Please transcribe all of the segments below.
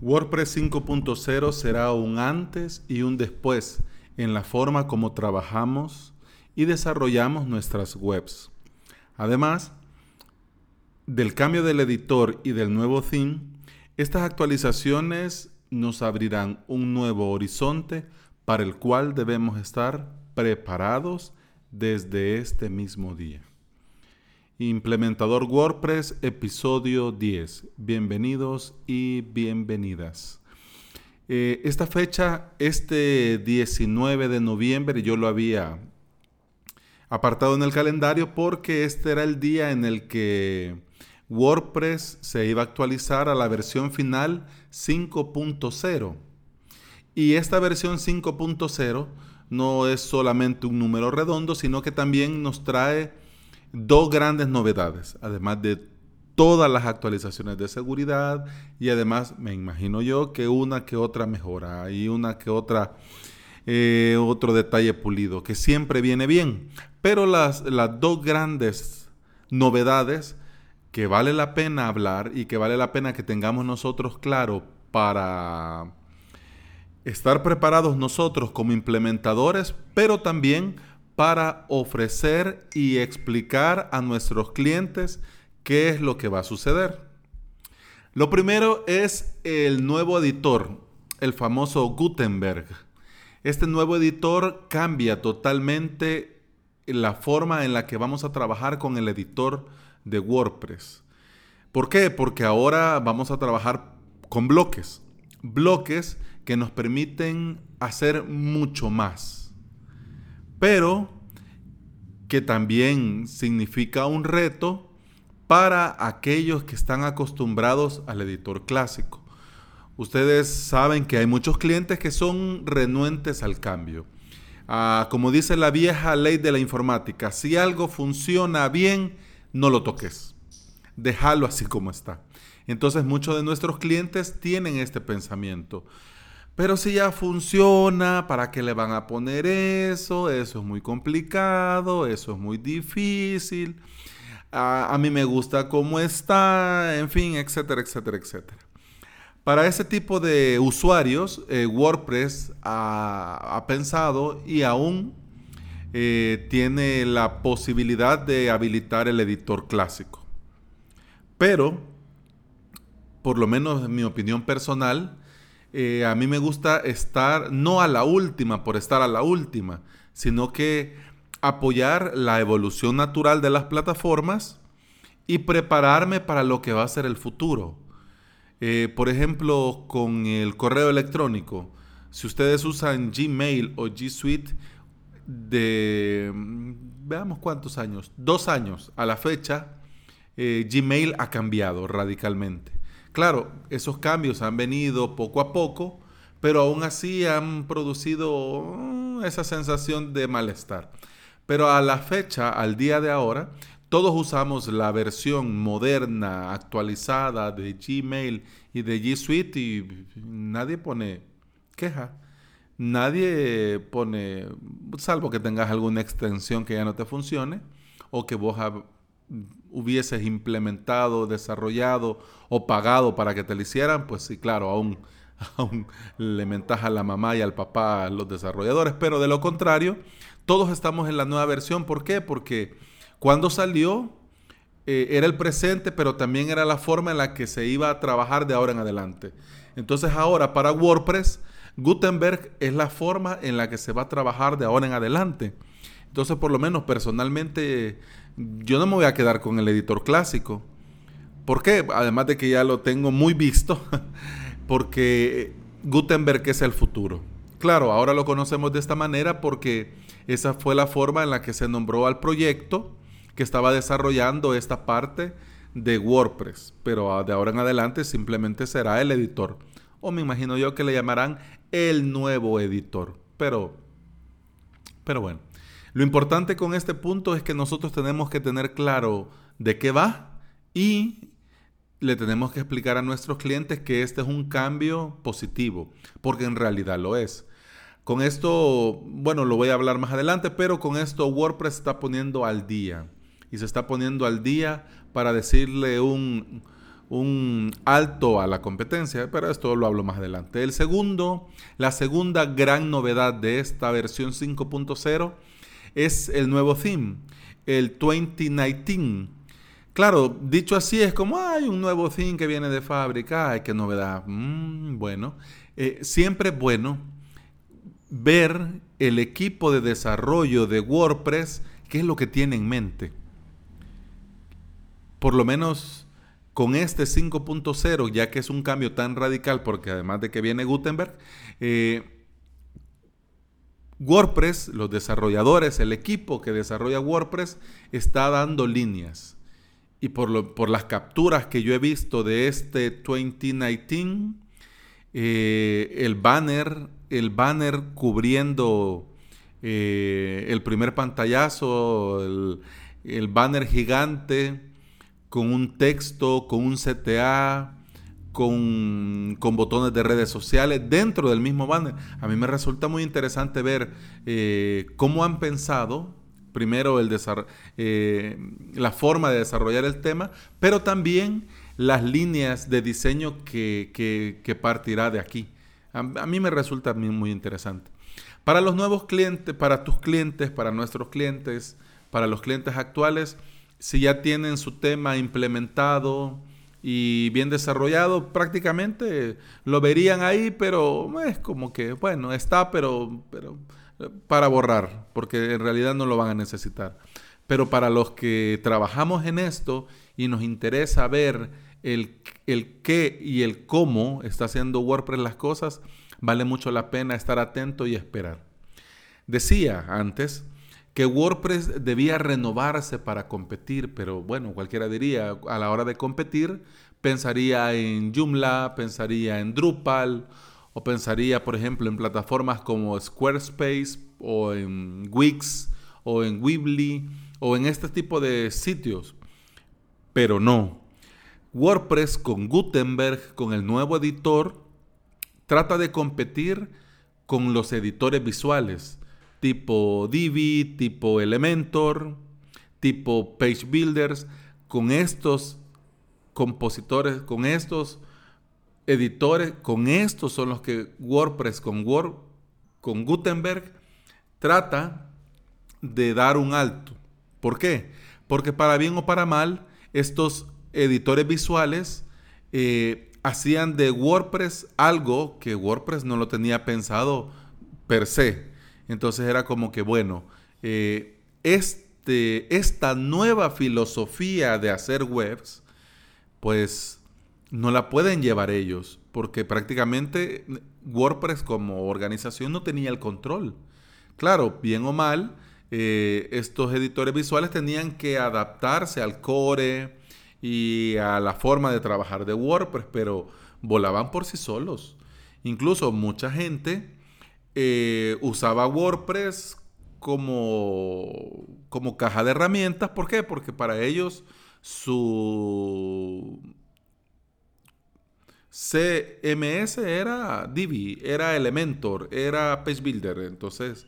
WordPress 5.0 será un antes y un después en la forma como trabajamos y desarrollamos nuestras webs. Además del cambio del editor y del nuevo theme, estas actualizaciones nos abrirán un nuevo horizonte para el cual debemos estar preparados desde este mismo día. Implementador WordPress, episodio 10. Bienvenidos y bienvenidas. Eh, esta fecha, este 19 de noviembre, yo lo había apartado en el calendario porque este era el día en el que WordPress se iba a actualizar a la versión final 5.0. Y esta versión 5.0 no es solamente un número redondo, sino que también nos trae dos grandes novedades, además de todas las actualizaciones de seguridad y además me imagino yo que una que otra mejora y una que otra eh, otro detalle pulido que siempre viene bien. Pero las, las dos grandes novedades que vale la pena hablar y que vale la pena que tengamos nosotros claro para estar preparados nosotros como implementadores, pero también para ofrecer y explicar a nuestros clientes qué es lo que va a suceder. Lo primero es el nuevo editor, el famoso Gutenberg. Este nuevo editor cambia totalmente la forma en la que vamos a trabajar con el editor de WordPress. ¿Por qué? Porque ahora vamos a trabajar con bloques. Bloques que nos permiten hacer mucho más pero que también significa un reto para aquellos que están acostumbrados al editor clásico. Ustedes saben que hay muchos clientes que son renuentes al cambio. Ah, como dice la vieja ley de la informática, si algo funciona bien, no lo toques. Déjalo así como está. Entonces muchos de nuestros clientes tienen este pensamiento. Pero si ya funciona, ¿para qué le van a poner eso? Eso es muy complicado, eso es muy difícil. A, mí me gusta cómo está, en fin, etcétera, etcétera, etcétera. Para ese tipo de usuarios, eh, WordPress ha, pensado y aún eh, tiene la posibilidad de habilitar el editor clásico. Pero, por lo menos en mi opinión personal, eh, a mí me gusta estar no a la última por estar a la última, sino que apoyar la evolución natural de las plataformas y prepararme para lo que va a ser el futuro. Eh, por ejemplo, con el correo electrónico, si ustedes usan Gmail o G Suite de, mm, veamos cuántos años, dos años a la fecha, eh, Gmail ha cambiado radicalmente. Claro, esos cambios han venido poco a poco, pero aún así han producido mm, esa sensación de malestar. Pero a la fecha, al día de ahora, todos usamos la versión moderna, actualizada de Gmail y de G Suite y nadie pone queja. Nadie pone, salvo que tengas alguna extensión que ya no te funcione o que vos hubieses implementado, desarrollado o pagado para que te lo hicieran, pues sí, claro, aún, le mentaja a la mamá y al papá a los desarrolladores. Pero de lo contrario, todos estamos en la nueva versión. ¿Por qué? Porque cuando salió eh, era el presente, pero también era la forma en la que se iba a trabajar de ahora en adelante. Entonces ahora para WordPress, Gutenberg es la forma en la que se va a trabajar de ahora en adelante. Entonces, por lo menos personalmente, yo no me voy a quedar con el editor clásico. ¿Por qué? Además de que ya lo tengo muy visto, porque Gutenberg es el futuro. Claro, ahora lo conocemos de esta manera porque esa fue la forma en la que se nombró al proyecto que estaba desarrollando esta parte de WordPress. Pero de ahora en adelante simplemente será el editor. O me imagino yo que le llamarán el nuevo editor. Pero, pero bueno. Lo importante con este punto es que nosotros tenemos que tener claro de qué va y le tenemos que explicar a nuestros clientes que este es un cambio positivo, porque en realidad lo es. Con esto, bueno, lo voy a hablar más adelante, pero con esto WordPress está poniendo al día y se está poniendo al día para decirle un, un alto a la competencia, pero esto lo hablo más adelante. El segundo, la segunda gran novedad de esta versión 5.0 es el nuevo theme, el 2019. Claro, dicho así es como, hay un nuevo theme que viene de fábrica, ay, qué novedad. Mm, bueno, eh, siempre es bueno ver el equipo de desarrollo de WordPress, qué es lo que tiene en mente. Por lo menos con este 5.0, ya que es un cambio tan radical, porque además de que viene Gutenberg, eh, WordPress, los desarrolladores, el equipo que desarrolla WordPress está dando líneas. Y por, por las capturas que yo he visto de este 2019, eh, el banner, el banner cubriendo eh, el primer pantallazo, el, el banner gigante con un texto, con un CTA, con, botones de redes sociales dentro del mismo banner. A mí me resulta muy interesante ver eh, cómo han pensado primero el eh, la forma de desarrollar el tema, pero también las líneas de diseño que, partirá de aquí. A, mí me resulta muy interesante. Para los nuevos clientes, para tus clientes, para nuestros clientes, para los clientes actuales, si ya tienen su tema implementado, y bien desarrollado, prácticamente lo verían ahí, pero es como que, bueno, está, pero, pero para borrar, porque en realidad no lo van a necesitar. Pero para los que trabajamos en esto y nos interesa ver el, el qué y el cómo está haciendo WordPress las cosas, vale mucho la pena estar atento y esperar. Decía antes que WordPress debía renovarse para competir, pero bueno, cualquiera diría, a la hora de competir, pensaría en Joomla, pensaría en Drupal, o pensaría, por ejemplo, en plataformas como Squarespace, o en Wix, o en Weebly, o en este tipo de sitios. Pero no. WordPress con Gutenberg, con el nuevo editor, trata de competir con los editores visuales tipo Divi, tipo Elementor, tipo Page Builders, con estos compositores, con estos editores, con estos son los que WordPress con Word, con Gutenberg trata de dar un alto. ¿Por qué? Porque para bien o para mal, estos editores visuales eh, hacían de WordPress algo que WordPress no lo tenía pensado per se. Entonces era como que, bueno, eh, este, esta nueva filosofía de hacer webs, pues no la pueden llevar ellos, porque prácticamente WordPress como organización no tenía el control. Claro, bien o mal, eh, estos editores visuales tenían que adaptarse al core y a la forma de trabajar de WordPress, pero volaban por sí solos. Incluso mucha gente eh, usaba WordPress como, como caja de herramientas. ¿Por qué? Porque para ellos su CMS era Divi, era Elementor, era Page Builder. Entonces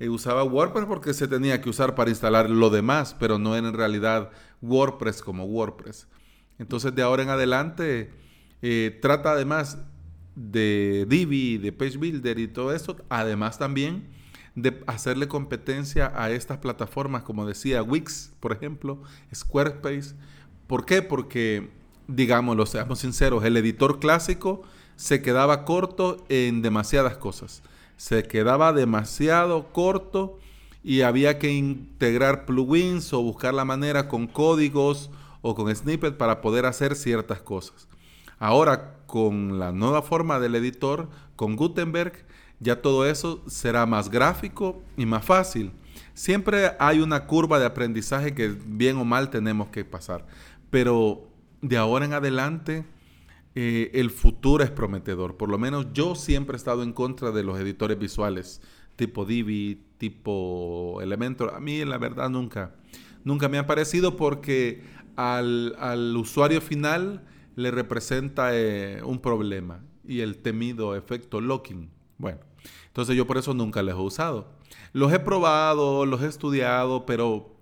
eh, usaba WordPress porque se tenía que usar para instalar lo demás, pero no era en realidad WordPress como WordPress. Entonces de ahora en adelante eh, trata además de Divi, de Page Builder y todo eso, además también de hacerle competencia a estas plataformas, como decía Wix, por ejemplo, Squarespace. ¿Por qué? Porque, digámoslo, seamos sinceros, el editor clásico se quedaba corto en demasiadas cosas. Se quedaba demasiado corto y había que integrar plugins o buscar la manera con códigos o con snippets para poder hacer ciertas cosas. Ahora, con la nueva forma del editor, con Gutenberg, ya todo eso será más gráfico y más fácil. Siempre hay una curva de aprendizaje que bien o mal tenemos que pasar, pero de ahora en adelante eh, el futuro es prometedor. Por lo menos yo siempre he estado en contra de los editores visuales tipo Divi, tipo Elementor. A mí la verdad nunca, nunca me ha parecido porque al, al usuario final le representa eh, un problema y el temido efecto locking. Bueno, entonces yo por eso nunca los he usado. Los he probado, los he estudiado, pero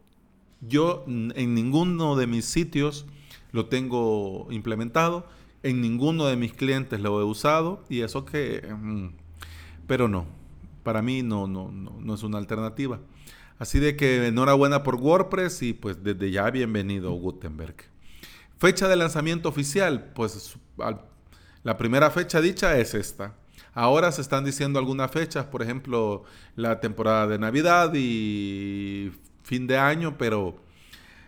yo en ninguno de mis sitios lo tengo implementado. En ninguno de mis clientes lo he usado y eso que... Mm, pero no, para mí no, no, no, no es una alternativa. Así de que enhorabuena por WordPress y pues desde ya bienvenido Gutenberg. Fecha de lanzamiento oficial, pues la primera fecha dicha es esta. Ahora se están diciendo algunas fechas, por ejemplo, la temporada de Navidad y fin de año, pero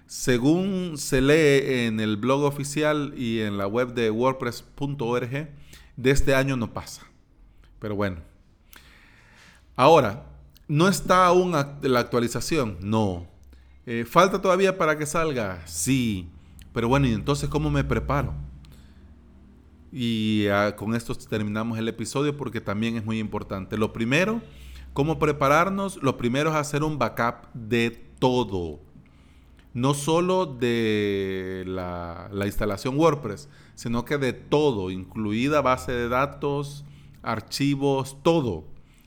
según se lee en el blog oficial y en la web de wordpress.org, de este año no pasa. Pero bueno. Ahora, ¿no está aún la actualización? No. Eh, ¿Falta todavía para que salga? Sí. Pero bueno, ¿y entonces cómo me preparo? Y con esto terminamos el episodio porque también es muy importante. Lo primero, ¿cómo prepararnos? Lo primero es hacer un backup de todo. No solo de la, la instalación WordPress, sino que de todo, incluida base de datos, archivos, todo.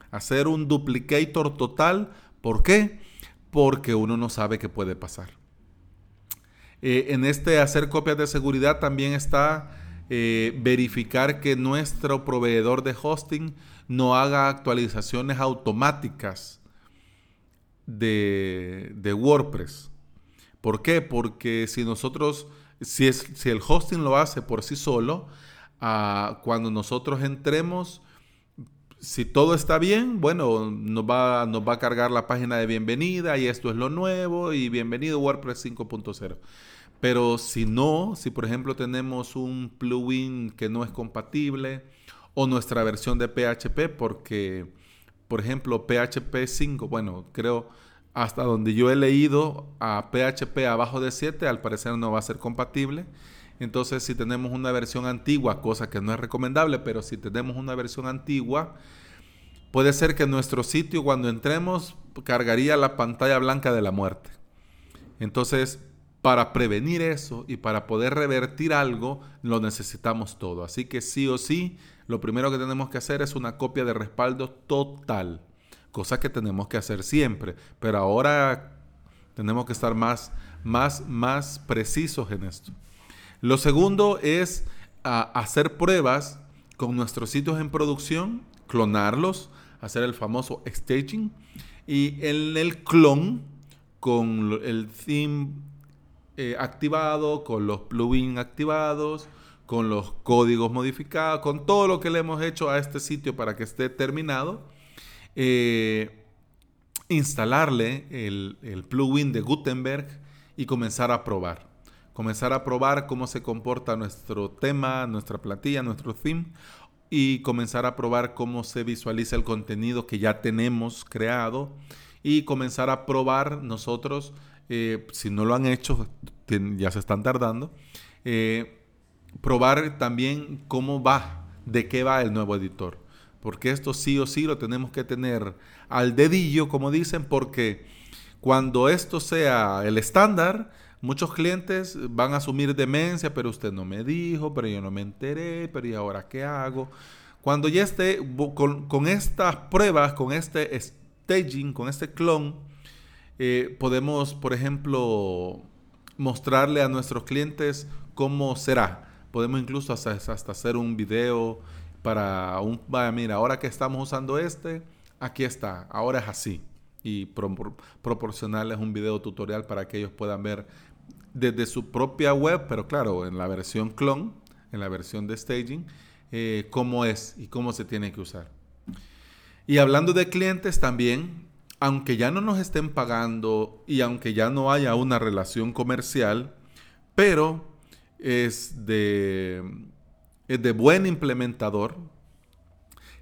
Hacer un duplicator total. ¿Por qué? Porque uno no sabe qué puede pasar. Eh, en este hacer copias de seguridad también está eh, verificar que nuestro proveedor de hosting no haga actualizaciones automáticas de, WordPress. ¿Por qué? Porque si nosotros, si, es, si el hosting lo hace por sí solo, ah, cuando nosotros entremos, si todo está bien, bueno, nos va, nos va a cargar la página de bienvenida y esto es lo nuevo y bienvenido WordPress 5.0. Pero si no, si por ejemplo tenemos un plugin que no es compatible o nuestra versión de PHP, porque por ejemplo PHP 5, bueno, creo hasta donde yo he leído a PHP abajo de 7, al parecer no va a ser compatible. Entonces, si tenemos una versión antigua, cosa que no es recomendable, pero si tenemos una versión antigua, puede ser que nuestro sitio cuando entremos cargaría la pantalla blanca de la muerte. Entonces, para prevenir eso y para poder revertir algo, lo necesitamos todo. Así que sí o sí, lo primero que tenemos que hacer es una copia de respaldo total, cosa que tenemos que hacer siempre, pero ahora tenemos que estar más, más, más precisos en esto. Lo segundo es ah, hacer pruebas con nuestros sitios en producción, clonarlos, hacer el famoso staging y en el clon con el theme eh, activado, con los plugins activados, con los códigos modificados, con todo lo que le hemos hecho a este sitio para que esté terminado, eh, instalarle el, el plugin de Gutenberg y comenzar a probar. Comenzar a probar cómo se comporta nuestro tema, nuestra plantilla, nuestro theme y comenzar a probar cómo se visualiza el contenido que ya tenemos creado y comenzar a probar nosotros eh, si no lo han hecho, ya se están tardando, eh, probar también cómo va, de qué va el nuevo editor. Porque esto sí o sí lo tenemos que tener al dedillo, como dicen, porque cuando esto sea el estándar, muchos clientes van a asumir demencia, pero usted no me dijo, pero yo no me enteré, pero ¿y ahora qué hago? Cuando ya esté con, estas pruebas, con este staging, con este clon, eh, podemos, por ejemplo, mostrarle a nuestros clientes cómo será. Podemos incluso hasta, hacer un video para un, vaya, mira, ahora que estamos usando este, aquí está, ahora es así. Y proporcionarles un video tutorial para que ellos puedan ver desde su propia web, pero claro, en la versión clon, en la versión de staging, eh, cómo es y cómo se tiene que usar. Y hablando de clientes también, aunque ya no nos estén pagando y aunque ya no haya una relación comercial, pero es de, es de buen implementador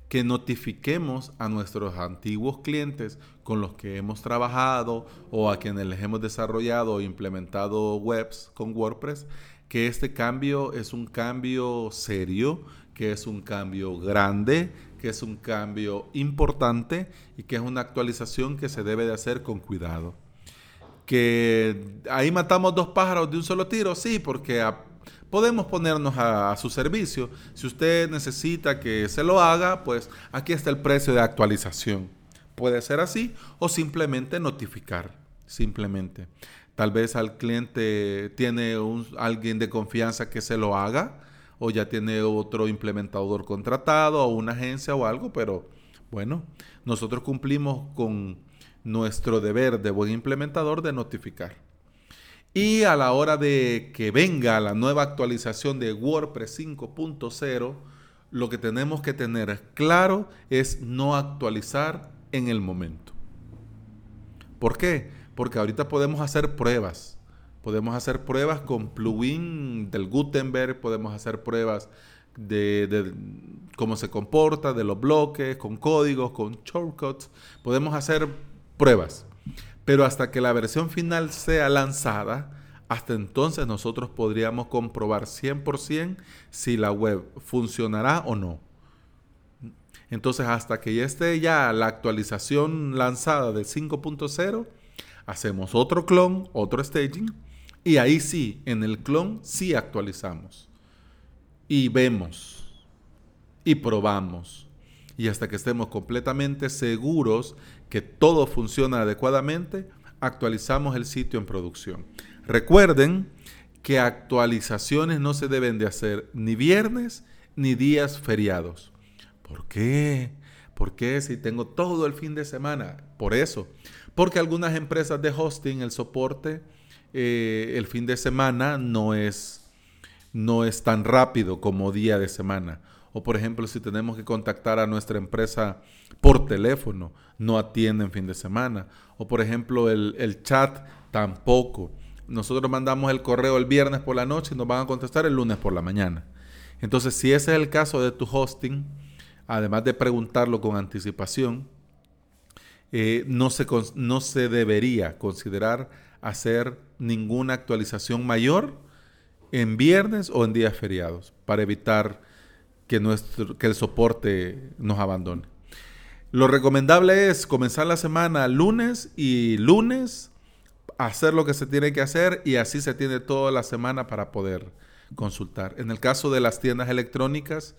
que notifiquemos a nuestros antiguos clientes con los que hemos trabajado o a quienes les hemos desarrollado o implementado webs con WordPress, que este cambio es un cambio serio, que es un cambio grande, que es un cambio importante y que es una actualización que se debe de hacer con cuidado. Que ahí matamos dos pájaros de un solo tiro, sí, porque podemos ponernos a, su servicio. Si usted necesita que se lo haga, pues aquí está el precio de actualización. Puede ser así o simplemente notificar, simplemente. Tal vez al cliente tiene alguien de confianza que se lo haga o ya tiene otro implementador contratado o una agencia o algo, pero bueno, nosotros cumplimos con nuestro deber de buen implementador de notificar. Y a la hora de que venga la nueva actualización de WordPress 5.0, lo que tenemos que tener claro es no actualizar en el momento. ¿Por qué? Porque ahorita podemos hacer pruebas. Podemos hacer pruebas con plugin del Gutenberg, podemos hacer pruebas de, de, cómo se comporta, de los bloques, con códigos, con shortcuts. Podemos hacer pruebas. Pero hasta que la versión final sea lanzada, hasta entonces nosotros podríamos comprobar 100% si la web funcionará o no. Entonces, hasta que ya esté ya la actualización lanzada del 5.0, hacemos otro clon, otro staging, y ahí sí, en el clon sí actualizamos. Y vemos, y probamos. Y hasta que estemos completamente seguros que todo funciona adecuadamente, actualizamos el sitio en producción. Recuerden que actualizaciones no se deben de hacer ni viernes ni días feriados. ¿Por qué? ¿Por qué si tengo todo el fin de semana? Por eso. Porque algunas empresas de hosting, el soporte, eh, el fin de semana no es, no es tan rápido como día de semana. O por ejemplo, si tenemos que contactar a nuestra empresa por teléfono, no atienden fin de semana. O por ejemplo, el, el chat tampoco. Nosotros mandamos el correo el viernes por la noche y nos van a contestar el lunes por la mañana. Entonces, si ese es el caso de tu hosting, además de preguntarlo con anticipación, eh, no, se, no se debería considerar hacer ninguna actualización mayor en viernes o en días feriados para evitar que, nuestro, que el soporte nos abandone. Lo recomendable es comenzar la semana lunes y lunes, hacer lo que se tiene que hacer y así se tiene toda la semana para poder consultar. En el caso de las tiendas electrónicas,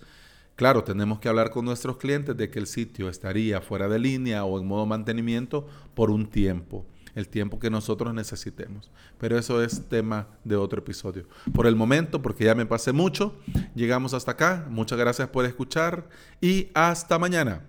claro, tenemos que hablar con nuestros clientes de que el sitio estaría fuera de línea o en modo mantenimiento por un tiempo el tiempo que nosotros necesitemos. Pero eso es tema de otro episodio. Por el momento, porque ya me pasé mucho, llegamos hasta acá. Muchas gracias por escuchar y hasta mañana.